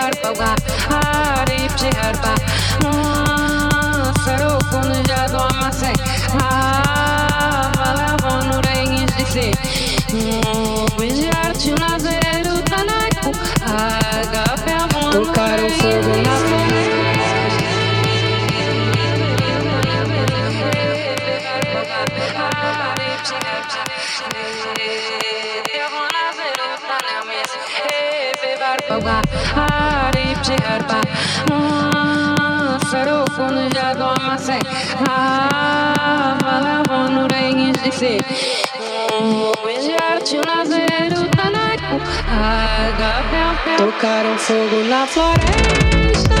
harpa haripçi harpa Sarokun jadu amase Hava honu rengi jisi Vijar çına zeru tanaku Agape amonu Tocar o fogo. चेहरा सरो कुन जादो आसे मला मनु रहेंगी tocar um fogo na floresta.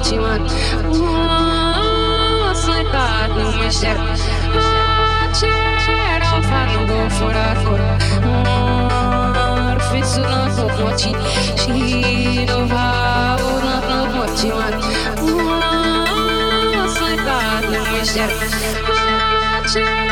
ultima O nu mă șterg Ce rău fac nu dă furacul Ar fi sunat tot moci Și nu va urma tot ultima O sletat nu mă șterg Ce